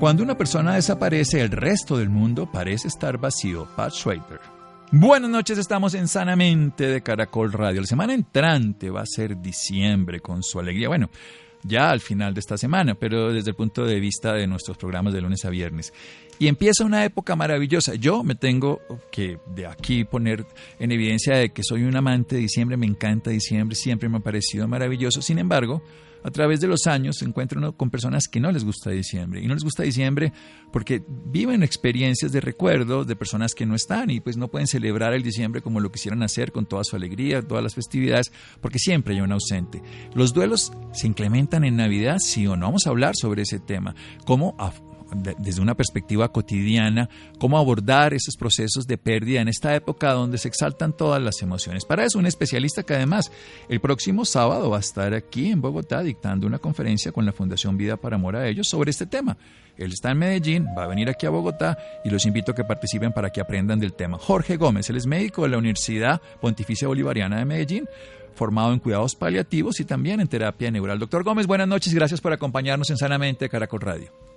Cuando una persona desaparece, el resto del mundo parece estar vacío. Pat Schwaber. Buenas noches, estamos en Sanamente de Caracol Radio. La semana entrante va a ser diciembre con su alegría. Bueno, ya al final de esta semana, pero desde el punto de vista de nuestros programas de lunes a viernes. Y empieza una época maravillosa. Yo me tengo que de aquí poner en evidencia de que soy un amante de diciembre, me encanta diciembre, siempre me ha parecido maravilloso. Sin embargo, a través de los años se encuentra uno con personas que no les gusta diciembre. Y no les gusta diciembre porque viven experiencias de recuerdo de personas que no están y pues no pueden celebrar el diciembre como lo quisieran hacer con toda su alegría, todas las festividades, porque siempre hay un ausente. Los duelos se incrementan en Navidad, sí o no. Vamos a hablar sobre ese tema. Cómo desde una perspectiva cotidiana, cómo abordar esos procesos de pérdida en esta época donde se exaltan todas las emociones. Para eso, un especialista que además el próximo sábado va a estar aquí en Bogotá dictando una conferencia con la Fundación Vida para Amor a Ellos sobre este tema. Él está en Medellín, va a venir aquí a Bogotá y los invito a que participen para que aprendan del tema. Jorge Gómez, él es médico de la Universidad Pontificia Bolivariana de Medellín formado en cuidados paliativos y también en terapia neural. Doctor Gómez, buenas noches, gracias por acompañarnos en Sanamente Caracol Radio.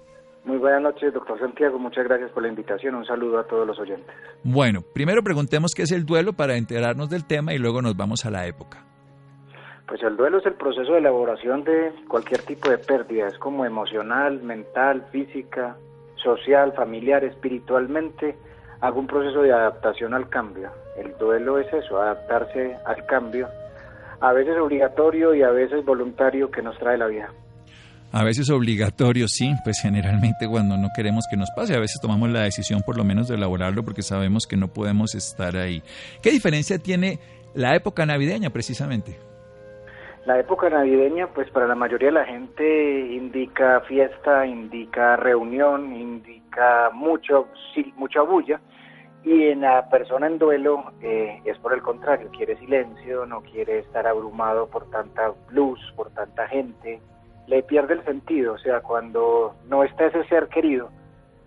Muy buenas noches, doctor Santiago. Muchas gracias por la invitación. Un saludo a todos los oyentes. Bueno, primero preguntemos qué es el duelo para enterarnos del tema y luego nos vamos a la época. Pues el duelo es el proceso de elaboración de cualquier tipo de pérdida. Es como emocional, mental, física, social, familiar, espiritualmente. Hago un proceso de adaptación al cambio. El duelo es eso, adaptarse al cambio. A veces obligatorio y a veces voluntario que nos trae la vida a veces obligatorio, sí, pues generalmente cuando no queremos que nos pase, a veces tomamos la decisión por lo menos de elaborarlo porque sabemos que no podemos estar ahí. ¿Qué diferencia tiene la época navideña precisamente? La época navideña, pues para la mayoría de la gente indica fiesta, indica reunión, indica mucho, sí, mucha bulla. Y en la persona en duelo eh, es por el contrario, quiere silencio, no quiere estar abrumado por tanta luz, por tanta gente, le pierde el sentido, o sea, cuando no está ese ser querido,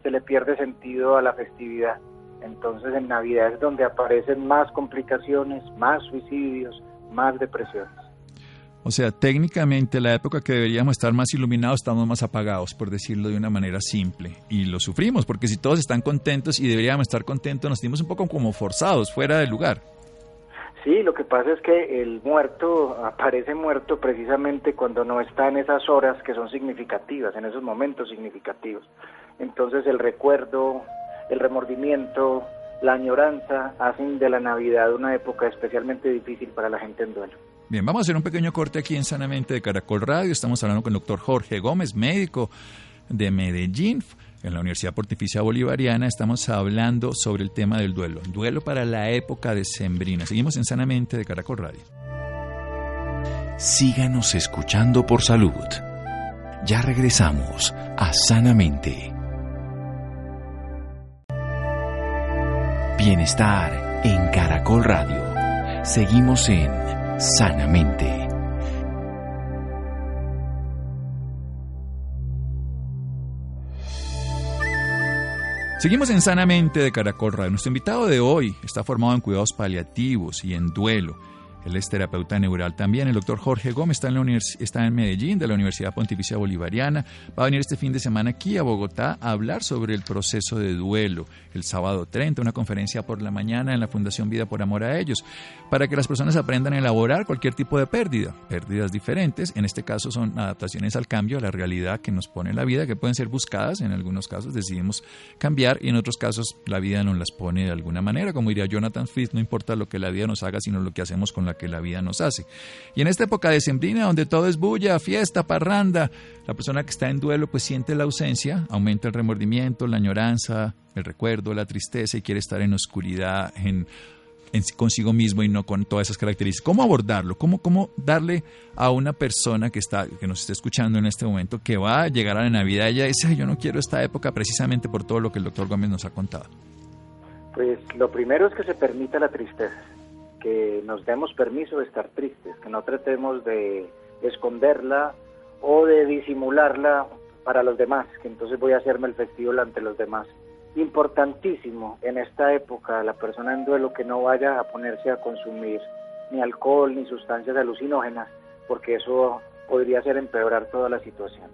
se le pierde sentido a la festividad. Entonces en Navidad es donde aparecen más complicaciones, más suicidios, más depresiones. O sea, técnicamente la época que deberíamos estar más iluminados estamos más apagados, por decirlo de una manera simple. Y lo sufrimos, porque si todos están contentos y deberíamos estar contentos, nos sentimos un poco como forzados, fuera del lugar. Sí, lo que pasa es que el muerto aparece muerto precisamente cuando no está en esas horas que son significativas, en esos momentos significativos. Entonces el recuerdo, el remordimiento, la añoranza hacen de la Navidad una época especialmente difícil para la gente en duelo. Bien, vamos a hacer un pequeño corte aquí en Sanamente de Caracol Radio. Estamos hablando con el doctor Jorge Gómez, médico de Medellín en la Universidad Pontificia Bolivariana estamos hablando sobre el tema del duelo, duelo para la época de Sembrina. Seguimos en Sanamente de Caracol Radio. Síganos escuchando por salud. Ya regresamos a Sanamente. Bienestar en Caracol Radio. Seguimos en Sanamente. Seguimos en Sanamente de Caracol Radio. Nuestro invitado de hoy está formado en cuidados paliativos y en duelo. Él es terapeuta neural también. El doctor Jorge Gómez está en, está en Medellín, de la Universidad Pontificia Bolivariana. Va a venir este fin de semana aquí a Bogotá a hablar sobre el proceso de duelo. El sábado 30, una conferencia por la mañana en la Fundación Vida por Amor a Ellos, para que las personas aprendan a elaborar cualquier tipo de pérdida. Pérdidas diferentes, en este caso son adaptaciones al cambio, a la realidad que nos pone la vida, que pueden ser buscadas. En algunos casos decidimos cambiar y en otros casos la vida nos las pone de alguna manera. Como diría Jonathan Swift, no importa lo que la vida nos haga, sino lo que hacemos con la que la vida nos hace. Y en esta época de sembrina, donde todo es bulla, fiesta, parranda, la persona que está en duelo pues siente la ausencia, aumenta el remordimiento, la añoranza, el recuerdo, la tristeza y quiere estar en oscuridad, en consigo mismo y no con todas esas características. ¿Cómo abordarlo? ¿Cómo, ¿Cómo darle a una persona que, está, que nos está escuchando en este momento, que va a llegar a la Navidad, ella dice, yo no quiero esta época precisamente por todo lo que el doctor Gómez nos ha contado? Pues lo primero es que se permita la tristeza, que nos demos permiso de estar tristes, que no tratemos de esconderla o de disimularla para los demás, que entonces voy a hacerme el festival ante los demás importantísimo en esta época la persona en duelo que no vaya a ponerse a consumir ni alcohol ni sustancias alucinógenas, porque eso podría hacer empeorar toda la situación.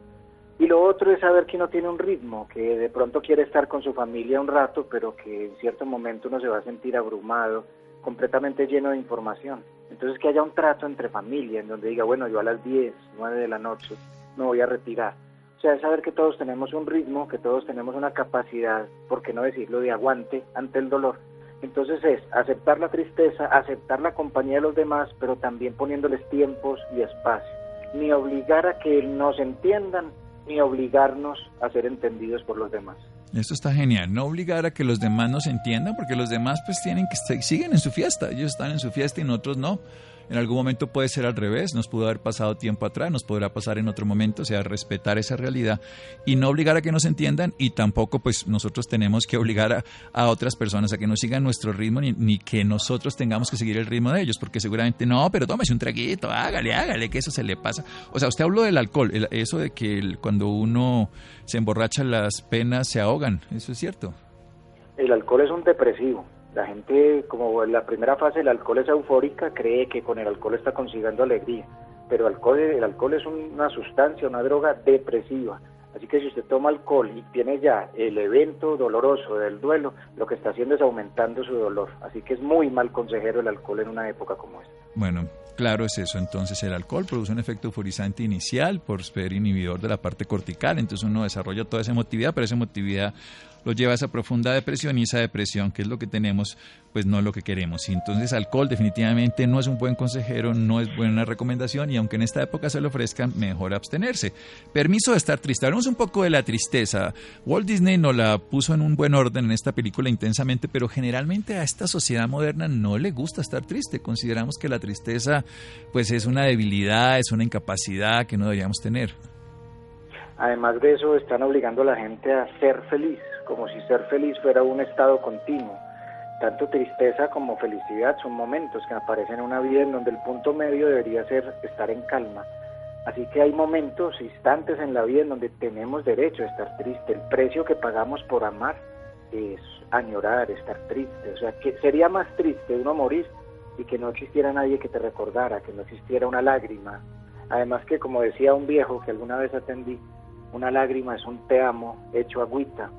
Y lo otro es saber que uno tiene un ritmo, que de pronto quiere estar con su familia un rato, pero que en cierto momento uno se va a sentir abrumado, completamente lleno de información. Entonces que haya un trato entre familia, en donde diga, bueno, yo a las 10, 9 de la noche me voy a retirar o sea, es saber que todos tenemos un ritmo, que todos tenemos una capacidad, por qué no decirlo, de aguante ante el dolor. Entonces es aceptar la tristeza, aceptar la compañía de los demás, pero también poniéndoles tiempos y espacio. Ni obligar a que nos entiendan, ni obligarnos a ser entendidos por los demás. Eso está genial, no obligar a que los demás nos entiendan, porque los demás pues tienen que siguen en su fiesta, ellos están en su fiesta y nosotros no. En algún momento puede ser al revés, nos pudo haber pasado tiempo atrás, nos podrá pasar en otro momento, o sea, respetar esa realidad y no obligar a que nos entiendan y tampoco pues nosotros tenemos que obligar a, otras personas a que no sigan nuestro ritmo ni, que nosotros tengamos que seguir el ritmo de ellos, porque seguramente no, pero tómese un traguito, hágale, hágale, que eso se le pasa. O sea, usted habló del alcohol, eso de que cuando uno se emborracha las penas se ahogan, eso es cierto. El alcohol es un depresivo la gente, como en la primera fase el alcohol es eufórica, cree que con el alcohol está consiguiendo alegría, pero el alcohol, el alcohol es una sustancia, una droga depresiva. Así que si usted toma alcohol y tiene ya el evento doloroso del duelo, lo que está haciendo es aumentando su dolor. Así que es muy mal consejero el alcohol en una época como esta. Bueno, claro es eso. Entonces el alcohol produce un efecto euforizante inicial por ser inhibidor de la parte cortical. Entonces uno desarrolla toda esa emotividad, pero esa emotividad lo lleva a esa profunda depresión y esa depresión, que es lo que tenemos, pues no es lo que queremos. Y entonces alcohol definitivamente no es un buen consejero, no es buena recomendación y aunque en esta época se lo ofrezcan, mejor abstenerse. Permiso de estar triste. Hablamos un poco de la tristeza. Walt Disney nos la puso en un buen orden en esta película intensamente, pero generalmente a esta sociedad moderna no le gusta estar triste. Consideramos que la tristeza pues es una debilidad, es una incapacidad que no deberíamos tener. Además de eso, están obligando a la gente a ser feliz como si ser feliz fuera un estado continuo. Tanto tristeza como felicidad son momentos que aparecen en una vida en donde el punto medio debería ser estar en calma. Así que hay momentos, instantes en la vida en donde tenemos derecho a estar triste. El precio que pagamos por amar es añorar, estar triste. O sea, que sería más triste uno morir y que no existiera nadie que te recordara, que no existiera una lágrima. Además que, como decía un viejo que alguna vez atendí, una lágrima es un te amo hecho agüita.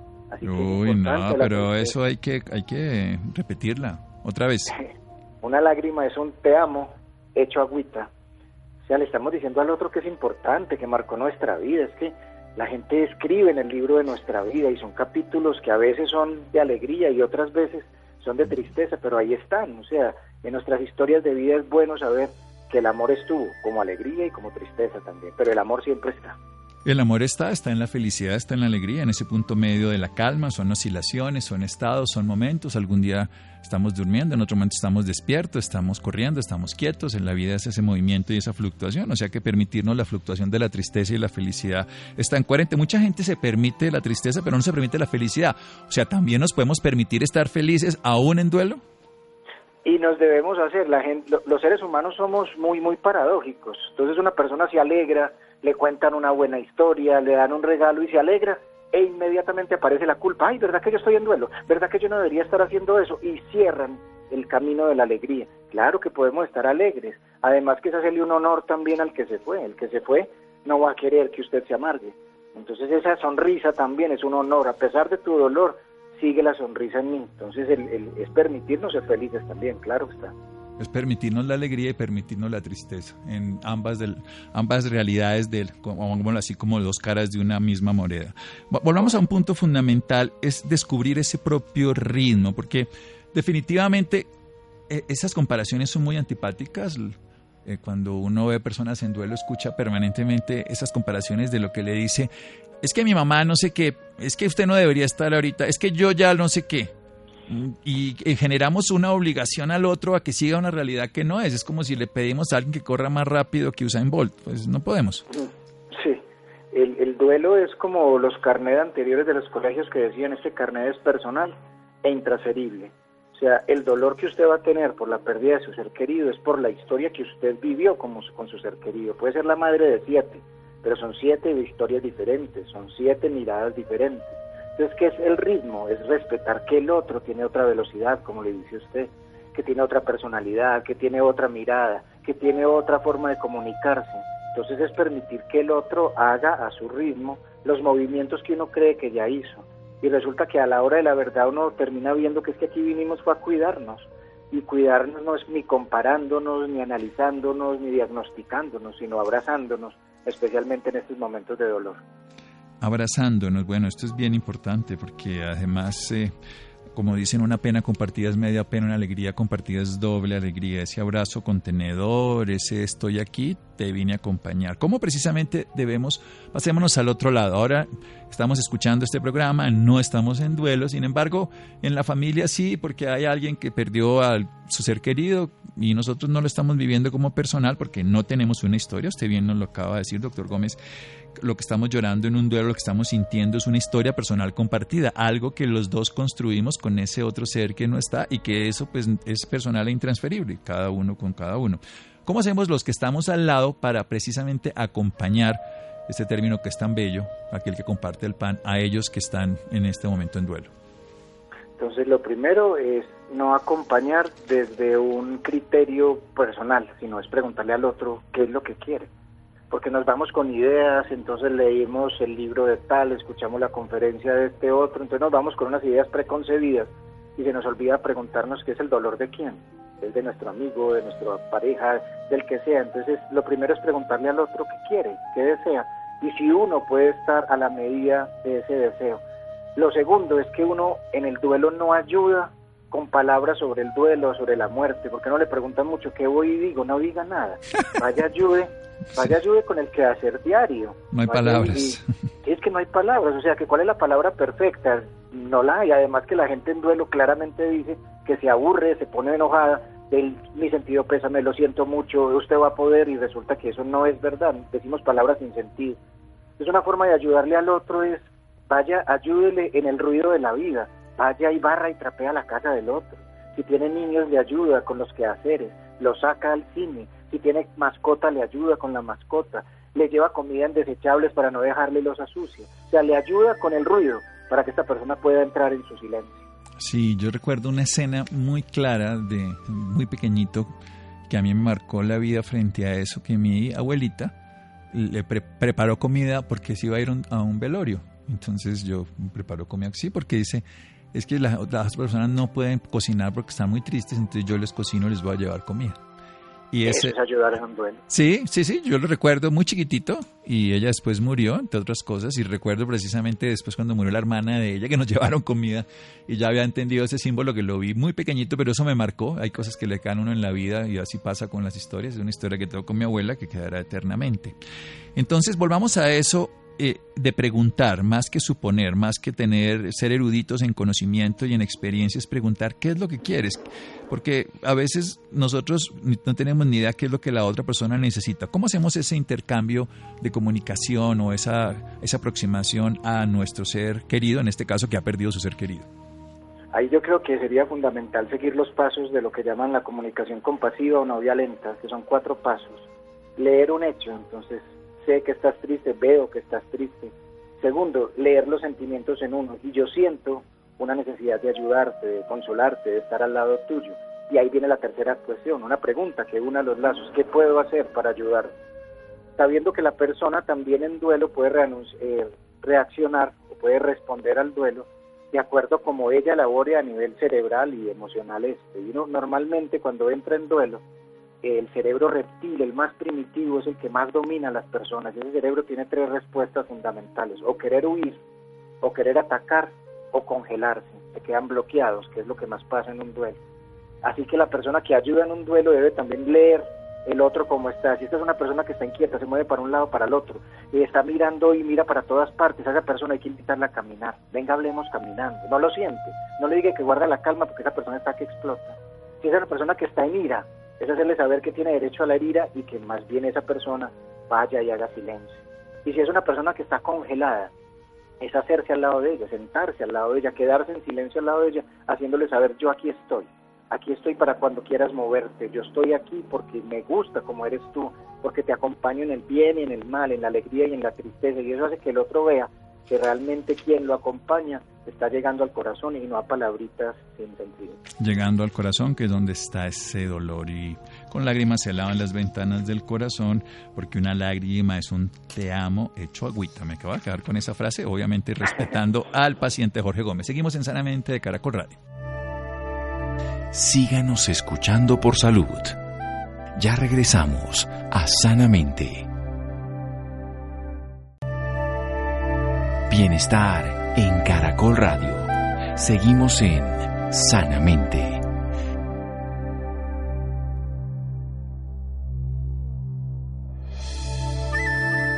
Uy, no, pero eso hay que, hay que repetirla otra vez. Una lágrima es un te amo hecho agüita. O sea, le estamos diciendo al otro que es importante, que marcó nuestra vida. Es que la gente escribe en el libro de nuestra vida y son capítulos que a veces son de alegría y otras veces son de tristeza, pero ahí están. O sea, en nuestras historias de vida es bueno saber que el amor estuvo como alegría y como tristeza también, pero el amor siempre está. El amor está, está en la felicidad, está en la alegría, en ese punto medio de la calma, son oscilaciones, son estados, son momentos, algún día estamos durmiendo, en otro momento estamos despiertos, estamos corriendo, estamos quietos, en la vida es ese movimiento y esa fluctuación, o sea que permitirnos la fluctuación de la tristeza y la felicidad está en coherente. Mucha gente se permite la tristeza, pero no se permite la felicidad, o sea, también nos podemos permitir estar felices aún en duelo. Y nos debemos hacer, la gente, los seres humanos somos muy, muy paradójicos, entonces una persona se alegra, le cuentan una buena historia, le dan un regalo y se alegra e inmediatamente aparece la culpa. Ay, ¿verdad que yo estoy en duelo? ¿Verdad que yo no debería estar haciendo eso? Y cierran el camino de la alegría. Claro que podemos estar alegres. Además que es hacerle un honor también al que se fue. El que se fue no va a querer que usted se amargue. Entonces esa sonrisa también es un honor. A pesar de tu dolor, sigue la sonrisa en mí. Entonces es permitirnos ser felices también, claro está. Es permitirnos la alegría y permitirnos la tristeza en ambas, del, ambas realidades, del, como, así como dos caras de una misma moneda. Volvamos a un punto fundamental, es descubrir ese propio ritmo, porque definitivamente e, esas comparaciones son muy antipáticas. Eh, cuando uno ve personas en duelo, escucha permanentemente esas comparaciones de lo que le dice, es que mi mamá no sé qué, es que usted no debería estar ahorita, es que yo ya no sé qué. Y, generamos una obligación al otro a que siga una realidad que no es. Es como si le pedimos a alguien que corra más rápido que Usain Bolt. Pues no podemos. Sí, el, el duelo es como los carnets anteriores de los colegios que decían este carnet es personal e intransferible. O sea, el dolor que usted va a tener por la pérdida de su ser querido es por la historia que usted vivió con, con su ser querido. Puede ser la madre de siete, pero son siete historias diferentes, son siete miradas diferentes. Entonces, ¿qué es el ritmo? Es respetar que el otro tiene otra velocidad, como le dice usted, que tiene otra personalidad, que tiene otra mirada, que tiene otra forma de comunicarse. Entonces es permitir que el otro haga a su ritmo los movimientos que uno cree que ya hizo y resulta que a la hora de la verdad uno termina viendo que es que aquí vinimos fue a cuidarnos y cuidarnos no es ni comparándonos, ni analizándonos, ni diagnosticándonos, sino abrazándonos, especialmente en estos momentos de dolor. Abrazándonos, bueno, esto es bien importante porque además... Eh, como dicen, una pena compartida es media pena, una alegría compartida es doble alegría. Ese abrazo contenedor, ese estoy aquí, te vine a acompañar. ¿Cómo precisamente debemos, pasémonos al otro lado? Ahora estamos escuchando este programa, no estamos en duelo, sin embargo, en la familia sí, porque hay alguien que perdió a su ser querido y nosotros no lo estamos viviendo como personal porque no tenemos una historia. Usted bien nos lo acaba de decir, doctor Gómez lo que estamos llorando en un duelo, lo que estamos sintiendo es una historia personal compartida, algo que los dos construimos con ese otro ser que no está y que eso pues es personal e intransferible, cada uno con cada uno. ¿Cómo hacemos los que estamos al lado para precisamente acompañar este término que es tan bello, aquel que comparte el pan, a ellos que están en este momento en duelo? Entonces lo primero es no acompañar desde un criterio personal, sino es preguntarle al otro qué es lo que quiere porque nos vamos con ideas, entonces leímos el libro de tal, escuchamos la conferencia de este otro, entonces nos vamos con unas ideas preconcebidas y se nos olvida preguntarnos qué es el dolor de quién, es de nuestro amigo, de nuestra pareja, del que sea. Entonces lo primero es preguntarle al otro qué quiere, qué desea y si uno puede estar a la medida de ese deseo. Lo segundo es que uno en el duelo no ayuda con palabras sobre el duelo, sobre la muerte, porque no le preguntan mucho qué voy y digo, no diga nada. Vaya ayude, vaya ayude con el quehacer diario. No hay palabras. es que no hay palabras, o sea, que cuál es la palabra perfecta, no la hay. Además que la gente en duelo claramente dice que se aburre, se pone enojada, del mi sentido pésame, lo siento mucho, usted va a poder y resulta que eso no es verdad. Decimos palabras sin sentido. Es una forma de ayudarle al otro es vaya, ayúdele en el ruido de la vida vaya y barra y trapea la casa del otro. Si tiene niños le ayuda con los quehaceres, lo saca al cine. Si tiene mascota le ayuda con la mascota. Le lleva comida en desechables para no dejarle los sucia. O sea, le ayuda con el ruido para que esta persona pueda entrar en su silencio. Sí, yo recuerdo una escena muy clara de muy pequeñito que a mí me marcó la vida frente a eso, que mi abuelita le preparó comida porque se iba a ir a un velorio. Entonces yo preparo comida, sí, porque dice, es que las personas no pueden cocinar porque están muy tristes, entonces yo les cocino y les voy a llevar comida. Y ese, es ayudar en un duelo. Sí, sí, sí, yo lo recuerdo muy chiquitito y ella después murió, entre otras cosas, y recuerdo precisamente después cuando murió la hermana de ella que nos llevaron comida y ya había entendido ese símbolo que lo vi muy pequeñito, pero eso me marcó. Hay cosas que le quedan uno en la vida y así pasa con las historias. Es una historia que tengo con mi abuela que quedará eternamente. Entonces, volvamos a eso eh, de preguntar, más que suponer, más que tener, ser eruditos en conocimiento y en experiencias, preguntar qué es lo que quieres. Porque a veces nosotros no tenemos ni idea qué es lo que la otra persona necesita. ¿Cómo hacemos ese intercambio de comunicación o esa, esa aproximación a nuestro ser querido, en este caso que ha perdido su ser querido? Ahí yo creo que sería fundamental seguir los pasos de lo que llaman la comunicación compasiva o no violenta, que son cuatro pasos. Leer un hecho, entonces sé que estás triste, veo que estás triste. Segundo, leer los sentimientos en uno. Y yo siento una necesidad de ayudarte, de consolarte, de estar al lado tuyo. Y ahí viene la tercera cuestión, una pregunta que una los lazos. ¿Qué puedo hacer para ayudar? Sabiendo que la persona también en duelo puede eh, reaccionar o puede responder al duelo de acuerdo como ella labore a nivel cerebral y emocional este. Uno normalmente cuando entra en duelo el cerebro reptil, el más primitivo, es el que más domina a las personas. Ese cerebro tiene tres respuestas fundamentales, o querer huir, o querer atacar, o congelarse. Se quedan bloqueados, que es lo que más pasa en un duelo. Así que la persona que ayuda en un duelo debe también leer el otro cómo está. Si esta es una persona que está inquieta, se mueve para un lado, para el otro. está mirando y mira para todas partes, a esa persona hay que invitarla a caminar. Venga, hablemos caminando. No lo siente. No le diga que guarda la calma porque esa persona está que explota. Si es una persona que está en ira, es hacerle saber que tiene derecho a la ira y que más bien esa persona vaya y haga silencio. Y si es una persona que está congelada, es hacerse al lado de ella, sentarse al lado de ella, quedarse en silencio al lado de ella, haciéndole saber yo aquí estoy aquí estoy para cuando quieras moverte, yo estoy aquí porque me gusta como eres tú, porque te acompaño en el bien y en el mal, en la alegría y en la tristeza, y eso hace que el otro vea que realmente quien lo acompaña está llegando al corazón y no a palabritas sin sentido. Llegando al corazón, que es donde está ese dolor y con lágrimas se lavan las ventanas del corazón, porque una lágrima es un te amo hecho agüita. Me acabo de quedar con esa frase, obviamente respetando al paciente Jorge Gómez. Seguimos en Sanamente de Caracol Radio síganos escuchando por salud. Ya regresamos a Sanamente. Bienestar en Caracol Radio. Seguimos en Sanamente.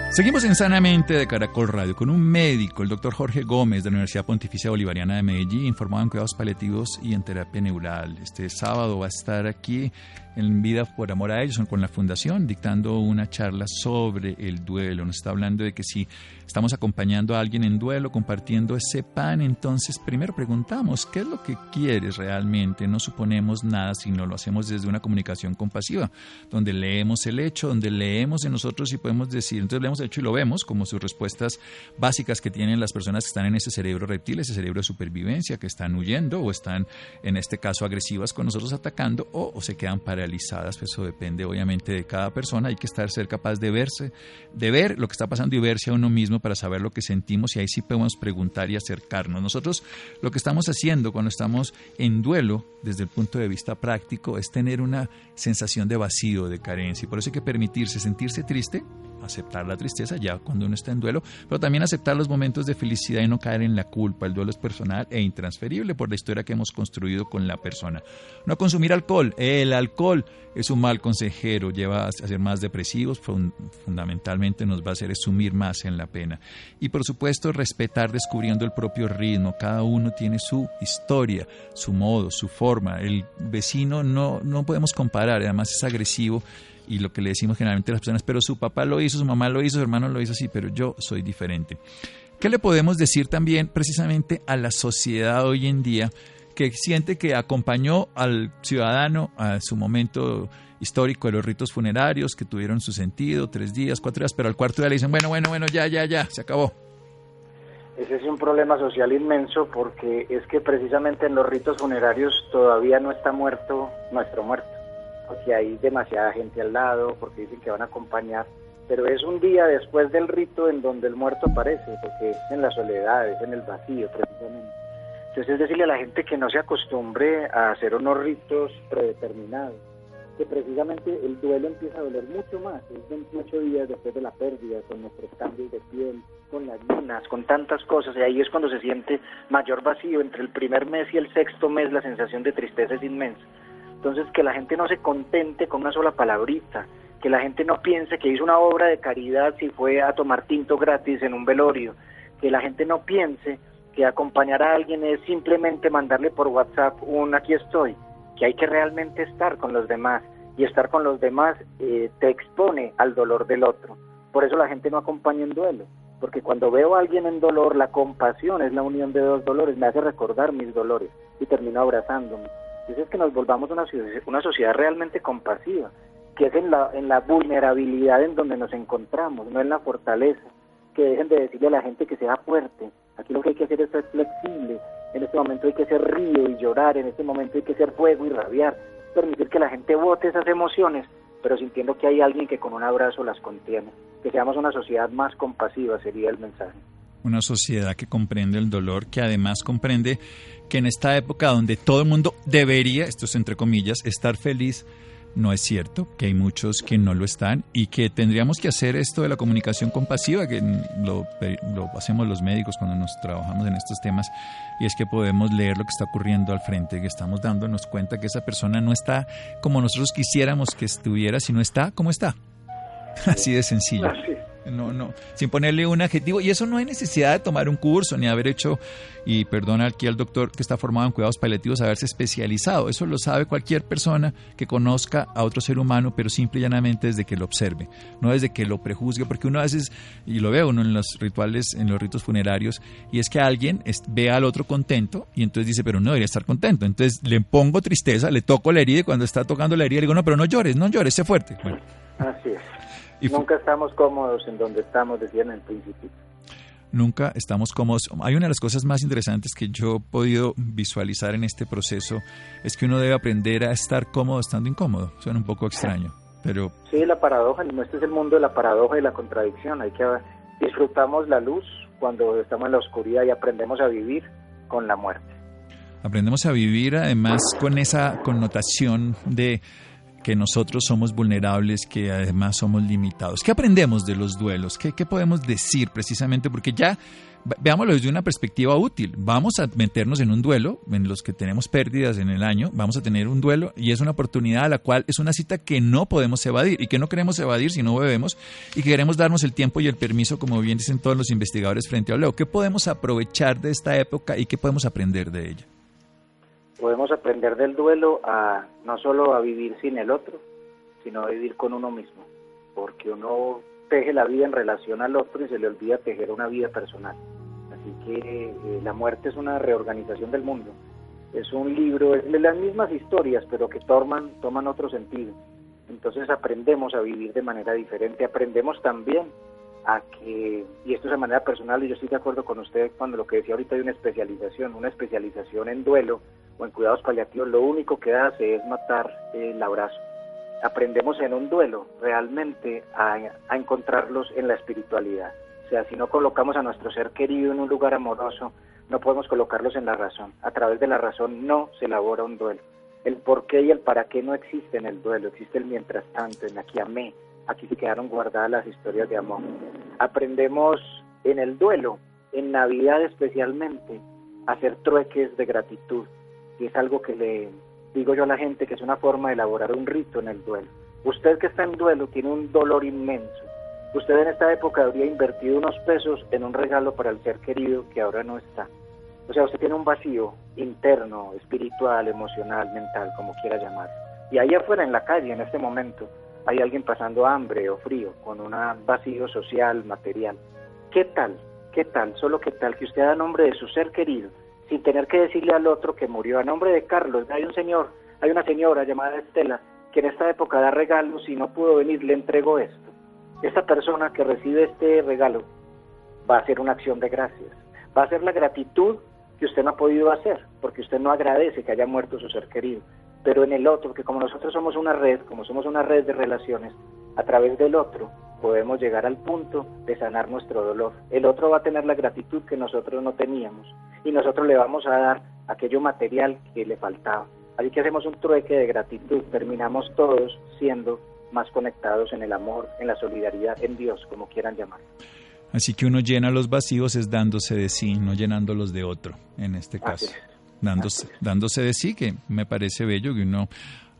Seguimos en Sanamente de Caracol Radio con un médico, el doctor Jorge Gómez de la Universidad Pontificia Bolivariana de Medellín, informado en cuidados paliativos y en terapia neural. Este sábado va a estar aquí en Vida por Amor a Ellos con la Fundación dictando una charla sobre el duelo. Nos está hablando de que si estamos acompañando a alguien en duelo, compartiendo ese pan, entonces primero preguntamos, ¿qué es lo que quieres realmente? No suponemos nada, sino lo hacemos desde una comunicación compasiva, donde leemos el hecho, donde leemos en nosotros y podemos decir, entonces leemos el hecho y lo vemos como sus respuestas básicas que tienen las personas que están en ese cerebro reptil, ese cerebro de supervivencia, que están huyendo o están, en este caso, agresivas con nosotros atacando o, o se quedan para pues eso depende obviamente de cada persona, hay que estar ser capaz de verse, de ver lo que está pasando y verse a uno mismo para saber lo que sentimos y ahí sí podemos preguntar y acercarnos. Nosotros lo que estamos haciendo cuando estamos en duelo desde el punto de vista práctico es tener una sensación de vacío, de carencia y por eso hay que permitirse sentirse triste aceptar la tristeza ya cuando uno está en duelo, pero también aceptar los momentos de felicidad y no caer en la culpa. El duelo es personal e intransferible por la historia que hemos construido con la persona. No consumir alcohol. El alcohol es un mal consejero, lleva a ser más depresivos, fundamentalmente nos va a hacer sumir más en la pena. Y por supuesto, respetar descubriendo el propio ritmo. Cada uno tiene su historia, su modo, su forma. El vecino no, no podemos comparar, además es agresivo y lo que le decimos generalmente a las personas, pero su papá lo hizo, su mamá lo hizo, su hermano lo hizo así, pero yo soy diferente. ¿Qué le podemos decir también precisamente a la sociedad hoy en día que siente que acompañó al ciudadano a su momento histórico de los ritos funerarios, que tuvieron su sentido, tres días, cuatro días, pero al cuarto día le dicen, bueno, bueno, bueno, ya, ya, ya, se acabó? Ese es un problema social inmenso porque es que precisamente en los ritos funerarios todavía no está muerto nuestro muerto porque hay demasiada gente al lado, porque dicen que van a acompañar, pero es un día después del rito en donde el muerto aparece, porque es en la soledad, es en el vacío precisamente. Entonces es decirle a la gente que no se acostumbre a hacer unos ritos predeterminados, que precisamente el duelo empieza a doler mucho más, es 28 días después de la pérdida, con nuestros cambios de piel, con las lunas, con tantas cosas, y ahí es cuando se siente mayor vacío, entre el primer mes y el sexto mes la sensación de tristeza es inmensa. Entonces, que la gente no se contente con una sola palabrita, que la gente no piense que hizo una obra de caridad si fue a tomar tinto gratis en un velorio, que la gente no piense que acompañar a alguien es simplemente mandarle por WhatsApp un aquí estoy, que hay que realmente estar con los demás y estar con los demás eh, te expone al dolor del otro. Por eso la gente no acompaña en duelo, porque cuando veo a alguien en dolor, la compasión es la unión de dos dolores, me hace recordar mis dolores y termino abrazándome es que nos volvamos una, una sociedad realmente compasiva, que es en la, en la vulnerabilidad en donde nos encontramos, no en la fortaleza, que dejen de decirle a la gente que sea fuerte. Aquí lo que hay que hacer es ser flexible, en este momento hay que ser río y llorar, en este momento hay que ser fuego y rabiar, permitir que la gente vote esas emociones, pero sintiendo que hay alguien que con un abrazo las contiene. Que seamos una sociedad más compasiva sería el mensaje una sociedad que comprende el dolor, que además comprende que en esta época donde todo el mundo debería, esto es entre comillas, estar feliz, no es cierto, que hay muchos que no lo están y que tendríamos que hacer esto de la comunicación compasiva, que lo, hacemos los médicos cuando nos trabajamos en estos temas, y es que podemos leer lo que está ocurriendo al frente, que estamos dándonos cuenta que esa persona no está como nosotros quisiéramos que estuviera, sino está como está. Así de sencillo. No, no, sin ponerle un adjetivo. Y eso no hay necesidad de tomar un curso ni haber hecho, y perdona aquí al doctor que está formado en cuidados paliativos, haberse especializado. Eso lo sabe cualquier persona que conozca a otro ser humano, pero simple y llanamente desde que lo observe, no desde que lo prejuzgue, porque uno a veces, y lo ve uno en los rituales, en los ritos funerarios, y es que alguien ve al otro contento y entonces dice, pero no debería estar contento. Entonces le pongo tristeza, le toco la herida y cuando está tocando la herida le digo, no, pero no llores, no llores, sé fuerte. Así es. Nunca estamos cómodos en donde estamos, decían en el principio. Nunca estamos cómodos. Hay una de las cosas más interesantes que yo he podido visualizar en este proceso, es que uno debe aprender a estar cómodo estando incómodo. Suena un poco extraño, pero... Sí, la paradoja, este es el mundo de la paradoja y la contradicción. Hay que disfrutamos la luz cuando estamos en la oscuridad y aprendemos a vivir con la muerte. Aprendemos a vivir además con esa connotación de que nosotros somos vulnerables, que además somos limitados. ¿Qué aprendemos de los duelos? ¿Qué, podemos decir precisamente? Porque ya, veámoslo desde una perspectiva útil. Vamos a meternos en un duelo, en los que tenemos pérdidas en el año, vamos a tener un duelo y es una oportunidad a la cual es una cita que no podemos evadir y que no queremos evadir si no bebemos y que queremos darnos el tiempo y el permiso, como bien dicen todos los investigadores frente a Leo. ¿Qué podemos aprovechar de esta época y qué podemos aprender de ella? Podemos aprender del duelo a no solo a vivir sin el otro, sino a vivir con uno mismo, porque uno teje la vida en relación al otro y se le olvida tejer una vida personal. Así que eh, la muerte es una reorganización del mundo, es un libro, es de las mismas historias, pero que toman, toman otro sentido. Entonces aprendemos a vivir de manera diferente, aprendemos también a que, y esto es de manera personal, y yo estoy de acuerdo con usted cuando lo que decía ahorita hay una especialización, una especialización en duelo o en cuidados paliativos, lo único que hace es matar el abrazo. Aprendemos en un duelo realmente a, a encontrarlos en la espiritualidad. O sea, si no colocamos a nuestro ser querido en un lugar amoroso, no podemos colocarlos en la razón. A través de la razón no se elabora un duelo. El por qué y el para qué no existe en el duelo, existe el mientras tanto, en aquí amé, aquí se quedaron guardadas las historias de amor. Aprendemos en el duelo, en Navidad especialmente, a hacer trueques de gratitud, y es algo que le digo yo a la gente que es una forma de elaborar un rito en el duelo. Usted que está en duelo tiene un dolor inmenso. Usted en esta época habría invertido unos pesos en un regalo para el ser querido que ahora no está. O sea, usted tiene un vacío interno, espiritual, emocional, mental, como quiera llamar. Y ahí afuera en la calle, en este momento, hay alguien pasando hambre o frío, con un vacío social, material. ¿Qué tal? ¿Qué tal? Solo qué tal que usted da nombre de su ser querido, sin tener que decirle al otro que murió a nombre de Carlos. Hay un señor, hay una señora llamada Estela que en esta época da regalos y no pudo venir, le entregó esto. Esta persona que recibe este regalo va a hacer una acción de gracias, va a hacer la gratitud que usted no ha podido hacer, porque usted no agradece que haya muerto su ser querido pero en el otro, que como nosotros somos una red, como somos una red de relaciones, a través del otro podemos llegar al punto de sanar nuestro dolor. El otro va a tener la gratitud que nosotros no teníamos y nosotros le vamos a dar aquello material que le faltaba. Así que hacemos un trueque de gratitud, terminamos todos siendo más conectados en el amor, en la solidaridad, en Dios, como quieran llamar. Así que uno llena los vacíos es dándose de sí, no llenándolos de otro, en este caso dándose, dándose de sí, que me parece bello que uno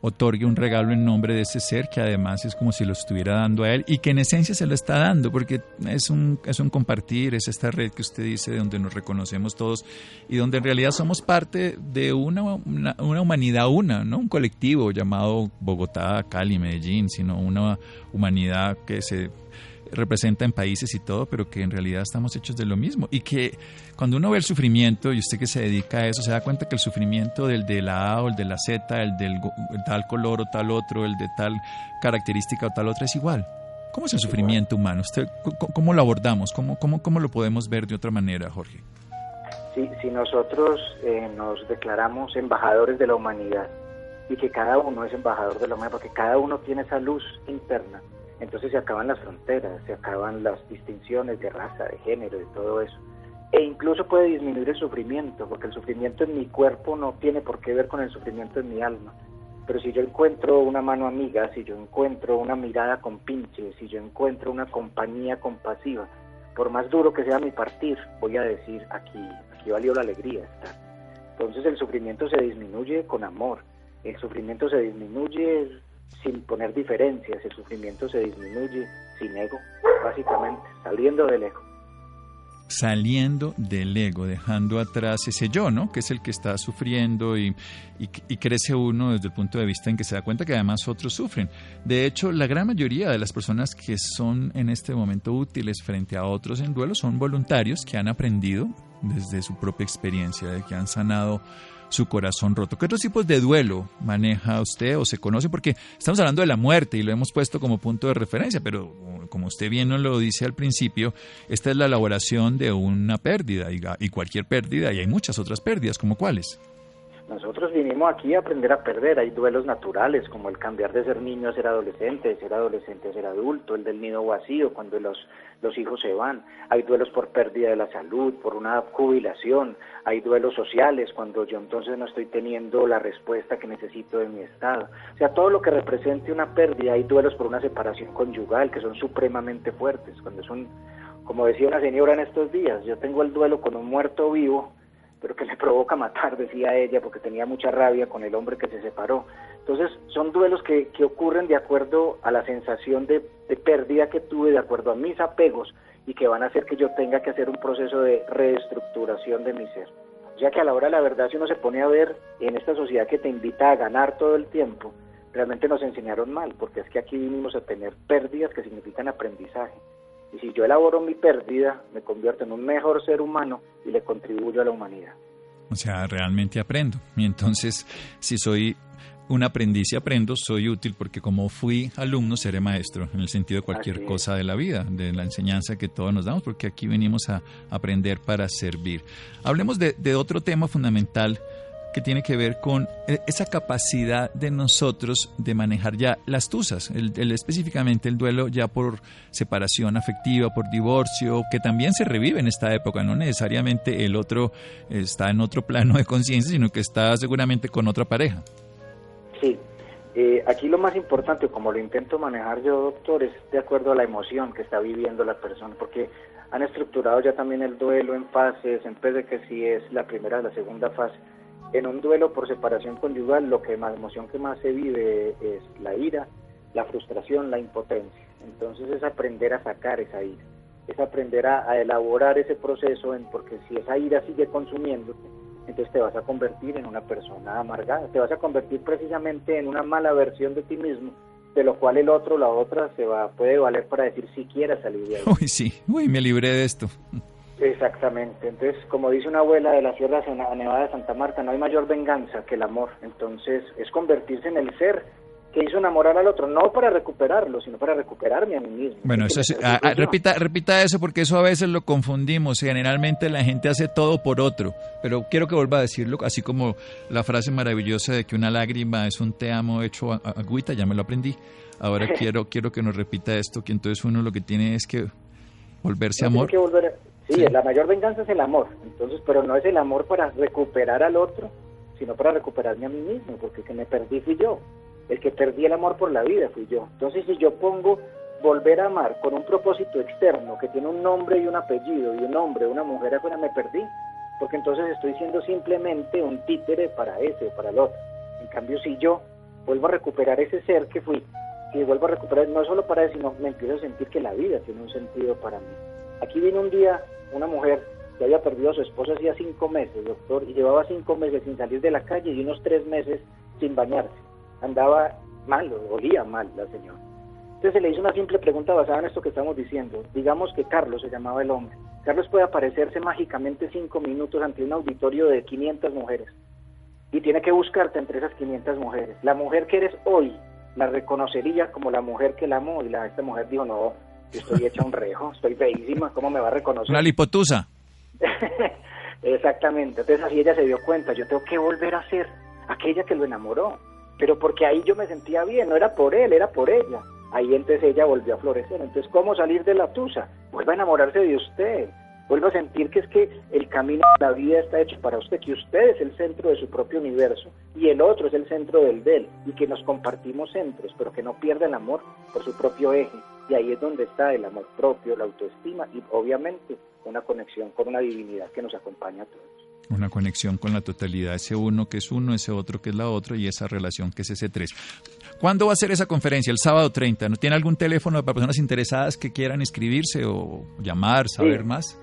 otorgue un regalo en nombre de ese ser que además es como si lo estuviera dando a él y que en esencia se lo está dando porque es un, es un compartir, es esta red que usted dice donde nos reconocemos todos y donde en realidad somos parte de una, una, una humanidad una, no un colectivo llamado Bogotá, Cali, Medellín, sino una humanidad que se representa en países y todo, pero que en realidad estamos hechos de lo mismo. Y que cuando uno ve el sufrimiento, y usted que se dedica a eso, se da cuenta que el sufrimiento del de la A o el de la Z, el del tal color o tal otro, el de tal característica o tal otra, es igual. ¿Cómo es el sufrimiento humano? ¿Usted, ¿Cómo lo abordamos? ¿Cómo, cómo, cómo lo podemos ver de otra manera, Jorge? Sí, si nosotros eh, nos declaramos embajadores de la humanidad y que cada uno es embajador de la humanidad, porque cada uno tiene esa luz interna, entonces se acaban las fronteras, se acaban las distinciones de raza, de género, de todo eso. E incluso puede disminuir el sufrimiento, porque el sufrimiento en mi cuerpo no tiene por qué ver con el sufrimiento en mi alma. Pero si yo encuentro una mano amiga, si yo encuentro una mirada con pinche, si yo encuentro una compañía compasiva, por más duro que sea mi partir, voy a decir, aquí, aquí valió la alegría estar. Entonces el sufrimiento se disminuye con amor, el sufrimiento se disminuye sin poner diferencias, el sufrimiento se disminuye sin ego, básicamente, saliendo del ego saliendo del ego, dejando atrás ese yo, ¿no? Que es el que está sufriendo y, y, crece uno desde el punto de vista en que se da cuenta que además otros sufren. De hecho, la gran mayoría de las personas que son en este momento útiles frente a otros en duelo son voluntarios que han aprendido desde su propia experiencia, de que han sanado su corazón roto. ¿Qué otros tipos de duelo maneja usted o se conoce? Porque estamos hablando de la muerte y lo hemos puesto como punto de referencia, pero como usted bien nos lo dice al principio, esta es la elaboración de una pérdida y, cualquier pérdida, y hay muchas otras pérdidas, como cuáles. Nosotros vinimos aquí a aprender a perder. Hay duelos naturales, como el cambiar de ser niño a ser adolescente, de ser adolescente a ser adulto, el del nido vacío, cuando los, los hijos se van. Hay duelos por pérdida de la salud, por una jubilación. Hay duelos sociales, cuando yo entonces no estoy teniendo la respuesta que necesito de mi estado. O sea, todo lo que represente una pérdida. Hay duelos por una separación conyugal, que son supremamente fuertes. Cuando son, como decía una señora en estos días, yo tengo el duelo con un muerto vivo pero que le provoca matar, decía ella, porque tenía mucha rabia con el hombre que se separó. Entonces, son duelos que, que ocurren de acuerdo a la sensación de, de, pérdida que tuve, de acuerdo a mis apegos, y que van a hacer que yo tenga que hacer un proceso de reestructuración de mi ser. Ya que a la hora de la verdad, si uno se pone a ver en esta sociedad que te invita a ganar todo el tiempo, realmente nos enseñaron mal, porque es que aquí vinimos a tener pérdidas que significan aprendizaje. Y si yo elaboro mi pérdida, me convierto en un mejor ser humano y le contribuyo a la humanidad. O sea, realmente aprendo. Y entonces, si soy un aprendiz y aprendo, soy útil porque como fui alumno, seré maestro, en el sentido de cualquier cosa de la vida, de la enseñanza que todos nos damos, porque aquí venimos a aprender para servir. Hablemos de, de otro tema fundamental que tiene que ver con eh, esa capacidad de nosotros de manejar ya las tusas, el, específicamente el duelo ya por separación afectiva, por divorcio, que también se revive en esta época, no necesariamente el otro está en otro plano de conciencia, sino que está seguramente con otra pareja. Sí, eh, aquí lo más importante, como lo intento manejar yo, doctor, es de acuerdo a la emoción que está viviendo la persona, porque han estructurado ya también el duelo en fases, en vez de que si es la primera o la segunda fase en un duelo por separación conyugal, lo que más emoción que más se vive es la ira, la frustración, la impotencia. Entonces es aprender a sacar esa ira, es aprender a, elaborar ese proceso, porque si esa ira sigue consumiéndote, entonces te vas a convertir en una persona amargada, te vas a convertir precisamente en una mala versión de ti mismo, de lo cual el otro, la otra, se va puede valer para decir si quieres salir de ahí. Uy, sí, uy, me libré de esto. Exactamente. Entonces, como dice una abuela de la Sierra Nevada de Santa Marta, no hay mayor venganza que el amor. Entonces, es convertirse en el ser que hizo enamorar al otro, no para recuperarlo, sino para recuperarme a mí mismo. Bueno, eso ah, ah, repita, repita eso porque eso a veces lo confundimos. Generalmente la gente hace todo por otro, pero quiero que vuelva a decirlo, así como la frase maravillosa de que una lágrima es un te amo hecho a, agüita, ya me lo aprendí. Ahora quiero quiero que nos repita esto, que entonces uno lo que tiene es que volverse amor. Que volver Sí, la mayor venganza es el amor, entonces, pero no es el amor para recuperar al otro, sino para recuperarme a mí mismo, porque el que me perdí fui yo, el que perdí el amor por la vida fui yo. Entonces, si yo pongo volver a amar con un propósito externo que tiene un nombre y un apellido y un hombre, una mujer afuera, me perdí, porque entonces estoy siendo simplemente un títere para ese o para el otro. En cambio, si yo vuelvo a recuperar ese ser que fui, y vuelvo a recuperar, no solo para eso, sino me empiezo a sentir que la vida tiene un sentido para mí. Aquí vino un día una mujer que había perdido a su esposa hacía cinco meses, doctor, y llevaba cinco meses sin salir de la calle y unos tres meses sin bañarse. Andaba mal, olía mal la señora. Entonces se le hizo una simple pregunta basada en esto que estamos diciendo. Digamos que Carlos se llamaba el hombre. Carlos puede aparecerse mágicamente cinco minutos ante un auditorio de 500 mujeres y tiene que buscarte entre esas 500 mujeres. La mujer que eres hoy la reconocería como la mujer que la amó y la, esta mujer dijo, no, estoy hecha un rejo, estoy feísima, ¿cómo me va a reconocer? Una lipotusa. Exactamente, entonces así ella se dio cuenta, yo tengo que volver a ser aquella que lo enamoró, pero porque ahí yo me sentía bien, no era por él, era por ella. Ahí entonces ella volvió a florecer. Entonces, ¿cómo salir de la tusa? Vuelva a enamorarse de usted. Vuelva a sentir que es que el camino de la vida está hecho para usted, que usted es el centro de su propio universo y el otro es el centro del de él y que nos compartimos centros, pero que no pierda el amor por su propio eje y ahí es donde está el amor propio, la autoestima y obviamente una conexión con una divinidad que nos acompaña a todos. Una conexión con la totalidad, ese uno que es uno, ese otro que es la otra y esa relación que es ese tres. ¿Cuándo va a ser esa conferencia? El sábado 30. ¿No tiene algún teléfono para personas interesadas que quieran inscribirse o llamar, saber más?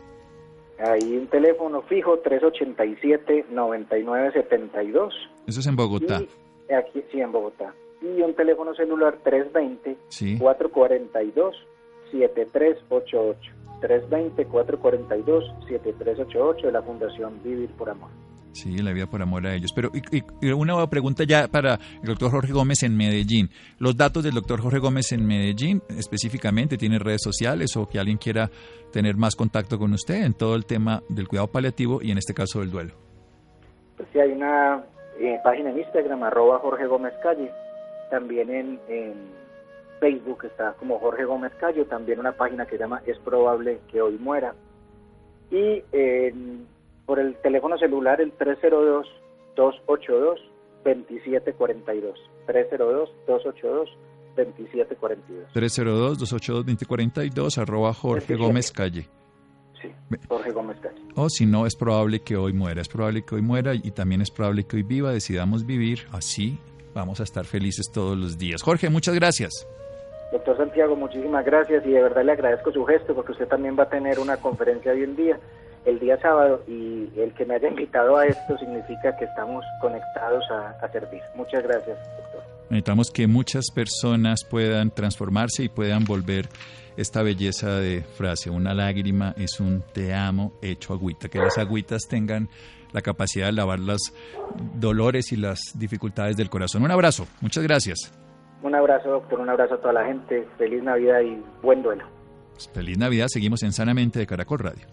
Hay un teléfono fijo 387-9972. Eso es en Bogotá. aquí, sí, en Bogotá. Y un teléfono celular 320-442-7388. 320-442-7388 de la Fundación Vivir por Amor. Sí, la vida por amor a ellos. Pero y, una pregunta ya para el doctor Jorge Gómez en Medellín. Los datos del doctor Jorge Gómez en Medellín específicamente, ¿tiene redes sociales o que alguien quiera tener más contacto con usted en todo el tema del cuidado paliativo y en este caso del duelo? Pues sí, hay una eh, página en Instagram, arroba Jorge Gómez Calle. También en, en Facebook está como Jorge Gómez Calle. También una página que se llama Es probable que hoy muera. Y en por el teléfono celular el 302-282-2742. 302-282-2742. 302-282-2042, arroba Jorge Gómez Calle. Sí, Jorge Gómez Calle. O si no, es probable que hoy muera, es probable que hoy muera y también es probable que hoy viva, decidamos vivir así, vamos a estar felices todos los días. Jorge, muchas gracias. Doctor Santiago, muchísimas gracias y de verdad le agradezco su gesto porque usted también va a tener una conferencia hoy en día el día sábado y el que me haya invitado a esto significa que estamos conectados a, servir. Muchas gracias, doctor. Necesitamos que muchas personas puedan transformarse y puedan volver esta belleza de frase. Una lágrima es un te amo hecho agüita. Que las agüitas tengan la capacidad de lavar los dolores y las dificultades del corazón. Un abrazo. Muchas gracias. Un abrazo, doctor. Un abrazo a toda la gente. Feliz Navidad y buen duelo. Feliz Navidad. Seguimos en Sanamente de Caracol Radio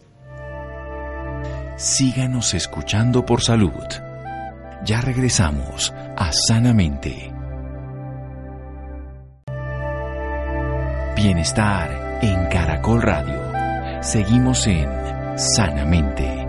síganos escuchando por salud. Ya regresamos a Sanamente. Bienestar en Caracol Radio. Seguimos en Sanamente.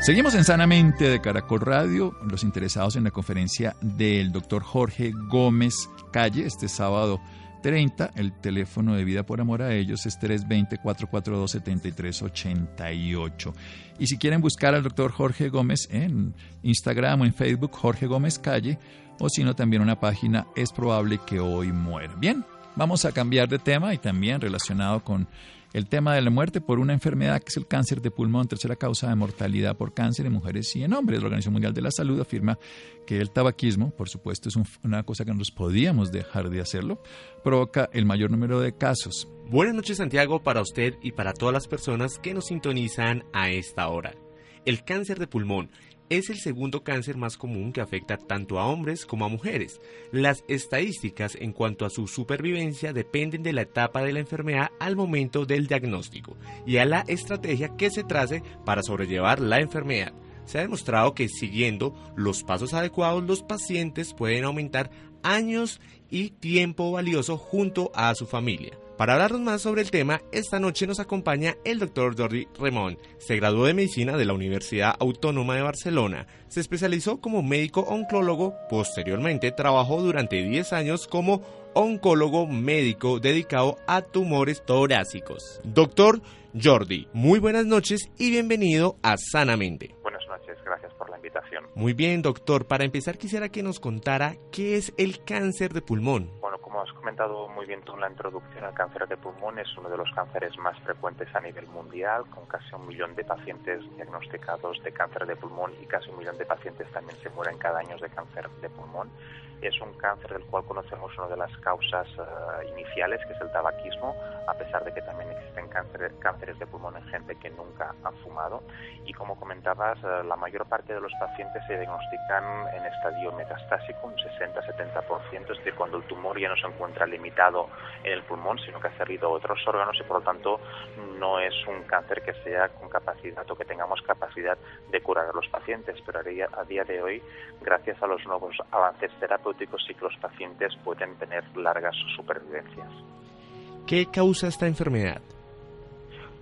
Seguimos en Sanamente de Caracol Radio, los interesados en la conferencia del doctor Jorge Gómez Calle este sábado 30. El teléfono de Vida por Amor a ellos es 320-442-7388. Y si quieren buscar al doctor Jorge Gómez en Instagram o en Facebook, Jorge Gómez Calle, o si no, también una página, es probable que hoy muera. Bien, vamos a cambiar de tema y también relacionado con el tema de la muerte por una enfermedad que es el cáncer de pulmón, tercera causa de mortalidad por cáncer en mujeres y en hombres. La Organización Mundial de la Salud afirma que el tabaquismo, por supuesto, es una cosa que no nos podíamos dejar de hacerlo, provoca el mayor número de casos. Buenas noches Santiago para usted y para todas las personas que nos sintonizan a esta hora. El cáncer de pulmón es el segundo cáncer más común que afecta tanto a hombres como a mujeres. Las estadísticas en cuanto a su supervivencia dependen de la etapa de la enfermedad al momento del diagnóstico y a la estrategia que se trace para sobrellevar la enfermedad. Se ha demostrado que siguiendo los pasos adecuados los pacientes pueden aumentar años y tiempo valioso junto a su familia. Para hablarnos más sobre el tema, esta noche nos acompaña el doctor Jordi Remón. Se graduó de medicina de la Universidad Autónoma de Barcelona. Se especializó como médico oncólogo. Posteriormente trabajó durante 10 años como oncólogo médico dedicado a tumores torácicos. Doctor Jordi, muy buenas noches y bienvenido a Sanamente. Buenas noches, gracias por la invitación. Muy bien, doctor. Para empezar quisiera que nos contara qué es el cáncer de pulmón como has comentado muy bien tú en la introducción, el cáncer de pulmón es uno de los cánceres más frecuentes a nivel mundial, con casi un millón de pacientes diagnosticados de cáncer de pulmón y casi un millón de pacientes también se mueren cada año de cáncer de pulmón. Es un cáncer del cual conocemos una de las causas eh, iniciales, que es el tabaquismo, a pesar de que también existen cánceres de pulmón en gente que nunca ha fumado. Y como comentabas, eh, la mayor parte de los pacientes se diagnostican en estadio metastásico, un 60-70%, es decir, cuando el tumor ya no se encuentra limitado en el pulmón, sino que ha servido a otros órganos y por lo tanto no es un cáncer que sea con capacidad o que tengamos capacidad de curar a los pacientes, pero a día de hoy, gracias a los nuevos avances terapéuticos, sí que los pacientes pueden tener largas supervivencias. ¿Qué causa esta enfermedad?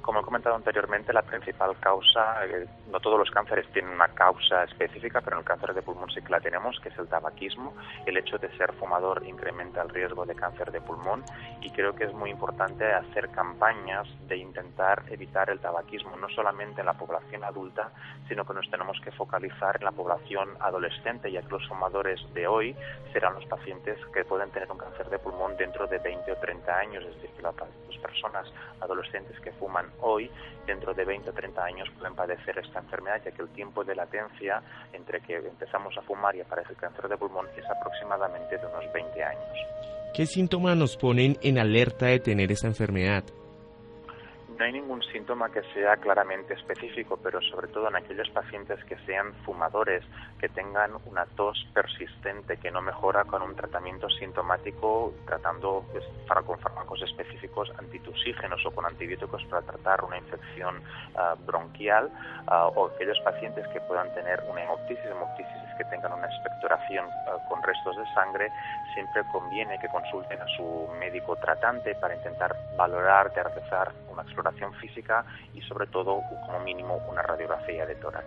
Como he comentado anteriormente, la principal causa, eh, no todos los cánceres tienen una causa específica, pero en el cáncer de pulmón sí que la tenemos, que es el tabaquismo. El hecho de ser fumador incrementa el riesgo de cáncer de pulmón y creo que es muy importante hacer campañas de intentar evitar el tabaquismo, no solamente en la población adulta, sino que nos tenemos que focalizar en la población adolescente, ya que los fumadores de hoy serán los pacientes que pueden tener un cáncer de pulmón dentro de 20 o 30 años, es decir, las personas adolescentes que fuman hoy, dentro de 20 o 30 años pueden padecer esta enfermedad, ya que el tiempo de latencia entre que empezamos a fumar y aparece el cáncer de pulmón es aproximadamente de unos 20 años. ¿Qué síntomas nos ponen en alerta de tener esta enfermedad? No hay ningún síntoma que sea claramente específico, pero sobre todo en aquellos pacientes que sean fumadores, que tengan una tos persistente que no mejora con un tratamiento sintomático, tratando pues, con fármacos específicos antitusígenos o con antibióticos para tratar una infección ah, bronquial, ah, o aquellos pacientes que puedan tener una hemoptisis, hemoptisis que tengan una expectoración ah, con restos de sangre, siempre conviene que consulten a su médico tratante para intentar valorar, de realizar una exploración física y sobre todo como mínimo una radiografía de tórax.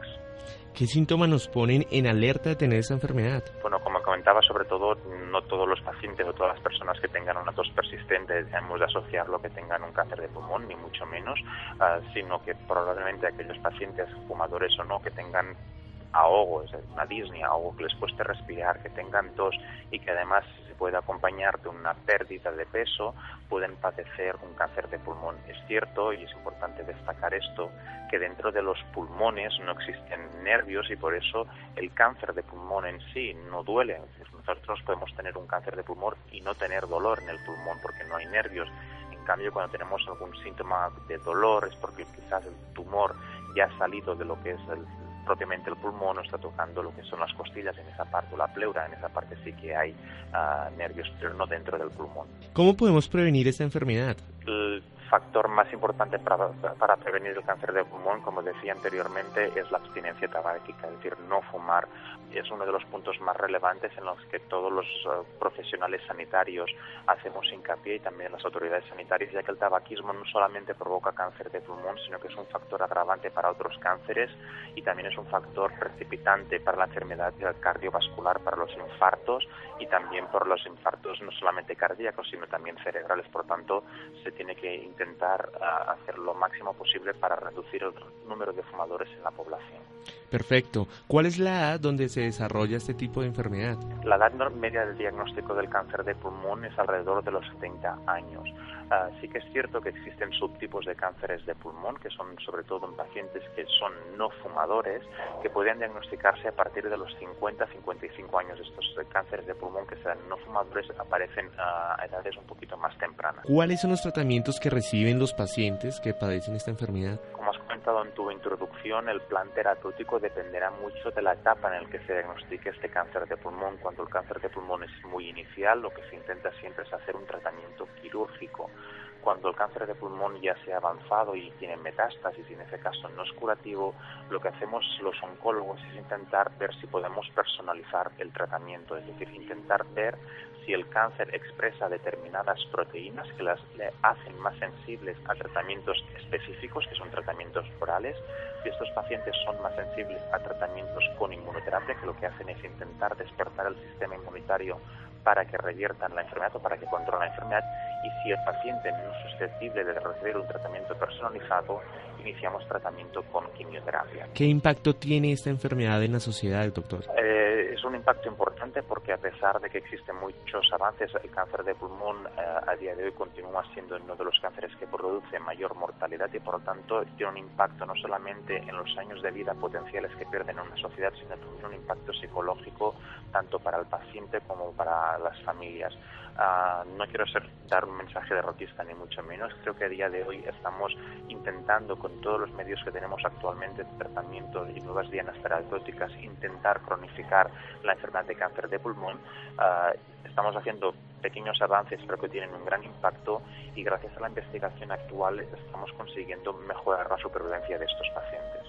¿Qué síntomas nos ponen en alerta de tener esa enfermedad? Bueno, como comentaba, sobre todo no todos los pacientes o todas las personas que tengan una tos persistente debemos de asociarlo que tengan un cáncer de pulmón, ni mucho menos, ah, sino que probablemente aquellos pacientes fumadores o no que tengan ahogo, es una disney, ahogo que les cueste respirar, que tengan tos y que además se puede acompañar de una pérdida de peso, pueden padecer un cáncer de pulmón. Es cierto, y es importante destacar esto, que dentro de los pulmones no existen nervios y por eso el cáncer de pulmón en sí no duele. Nosotros podemos tener un cáncer de pulmón y no tener dolor en el pulmón porque no hay nervios. En cambio, cuando tenemos algún síntoma de dolor es porque quizás el tumor ya ha salido de lo que es el propiamente el pulmón no está tocando lo que son las costillas en esa parte, o la pleura, en esa parte sí que hay ah, nervios, pero no dentro del pulmón. ¿Cómo podemos prevenir esta enfermedad? El factor más importante para, para prevenir el cáncer de pulmón, como decía anteriormente, es la abstinencia tabáquica, es decir, no fumar. Es uno de los puntos más relevantes en los que todos los eh, profesionales sanitarios hacemos hincapié y también las autoridades sanitarias, ya que el tabaquismo no solamente provoca cáncer de pulmón, sino que es un factor agravante para otros cánceres y también es un factor precipitante para la enfermedad cardiovascular, para los infartos y también por los infartos no solamente cardíacos, sino también cerebrales. Por tanto, se tiene que intentar eh, hacer lo máximo posible para reducir el número de fumadores en la población. Perfecto. ¿Cuál es la edad donde se desarrolla este tipo de enfermedad? La edad media del diagnóstico del cáncer de pulmón es alrededor de los 70 años. Ah, sí que es cierto que existen subtipos de cánceres de pulmón, que son sobre todo en pacientes que son no fumadores, que pueden diagnosticarse a partir de los 50-55 años. Estos cánceres de pulmón que sean no fumadores aparecen a edades un poquito más tempranas. ¿Cuáles son los tratamientos que reciben los pacientes que padecen esta enfermedad? Como has comentado en tu introducción, el plan terapéutico dependerá mucho de la etapa en la que se diagnostique este cáncer de pulmón. Cuando el cáncer de pulmón es muy inicial, lo que se intenta siempre es hacer un tratamiento quirúrgico cuando el cáncer de pulmón ya se ha avanzado y tiene metástasis y en ese caso no es curativo, lo que hacemos los oncólogos es intentar ver si podemos personalizar el tratamiento, es decir, intentar ver si el cáncer expresa determinadas proteínas que las le hacen más sensibles a tratamientos específicos, que son tratamientos orales, si estos pacientes son más sensibles a tratamientos con inmunoterapia, que lo que hacen es intentar despertar el sistema inmunitario para que reviertan la enfermedad o para que controlen la enfermedad y si el paciente no es susceptible de recibir un tratamiento personalizado, iniciamos tratamiento con quimioterapia. ¿Qué impacto tiene esta enfermedad en la sociedad, doctor? Eh, es un impacto importante porque a pesar de que existen muchos avances, el cáncer de pulmón eh, a día de hoy continúa siendo uno de los cánceres que produce mayor mortalidad y por lo tanto tiene un impacto no solamente en los años de vida potenciales que pierden en una sociedad, sino también un impacto psicológico tanto para el paciente como para las familias. Ah, no quiero ser, dar un mensaje derrotista ni mucho menos. Creo que a día de hoy estamos intentando con todos los medios que tenemos actualmente, tratamientos y nuevas dianas terapéuticas, intentar cronificar la enfermedad de cáncer de pulmón. Ah, estamos haciendo pequeños avances pero que tienen un gran impacto y gracias a la investigación actual estamos consiguiendo mejorar la supervivencia de estos pacientes.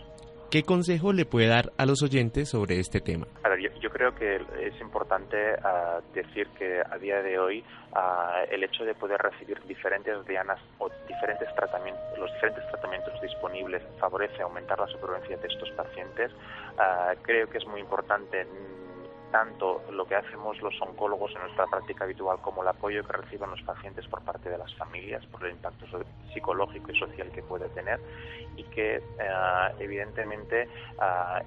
¿Qué consejo le puede dar a los oyentes sobre este tema? A ver, yo, creo que es importante ah, decir que a día de hoy ah, el hecho de poder recibir diferentes dianas o diferentes tratamientos, los diferentes tratamientos disponibles favorece aumentar la supervivencia de estos pacientes. Ah, creo que es muy importante tanto lo que hacemos los oncólogos en nuestra práctica habitual como el apoyo que reciben los pacientes por parte de las familias, por el impacto psicológico y social que puede tener y que eh, evidentemente eh,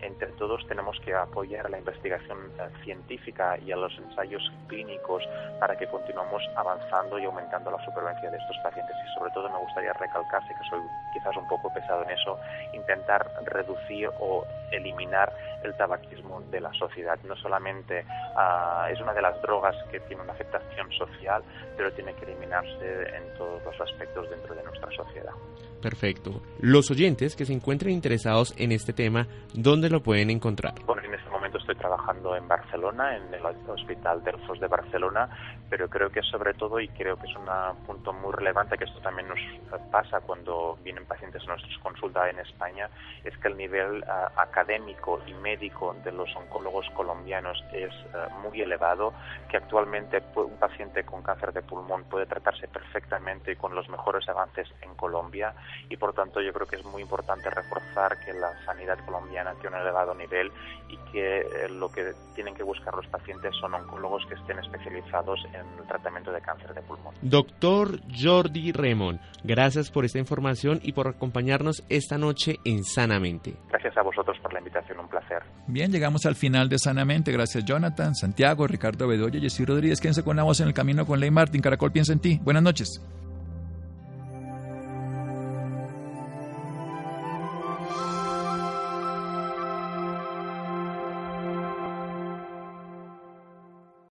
entre todos tenemos que apoyar la investigación eh, científica y a los ensayos clínicos para que continuemos avanzando y aumentando la supervivencia de estos pacientes. Y sobre todo me gustaría recalcarse que soy quizás un poco pesado en eso, intentar reducir o eliminar el tabaquismo de la sociedad, no solamente Ah, es una de las drogas que tiene una afectación social, pero tiene que eliminarse en todos los aspectos dentro de nuestra sociedad. Perfecto. Los oyentes que se encuentren interesados en este tema, ¿dónde lo pueden encontrar? Bueno, en este momento estoy trabajando en Barcelona, en el Hospital Delfos de Barcelona, pero creo que sobre todo, y creo que es un punto muy relevante, que esto también nos pasa cuando vienen pacientes a nuestra consulta en España, es que el nivel ah, académico y médico de los oncólogos colombianos es ah, muy elevado, que actualmente un paciente con cáncer de pulmón puede tratarse perfectamente y con los mejores avances en Colombia y por tanto yo creo que es muy importante reforzar que la sanidad colombiana tiene un elevado nivel y que eh, lo que tienen que buscar los pacientes son oncólogos que estén especializados en el tratamiento de cáncer de pulmón. Doctor Jordi Remon, gracias por esta información y por acompañarnos esta noche en Sanamente. Gracias a vosotros por la invitación, un placer. Bien, llegamos al final de Sanamente. Gracias Jonathan, Santiago, Ricardo Bedoya, Jessy Rodríguez. Quédense con la voz en el camino con Ley Martín. Caracol piensa en ti. Buenas noches.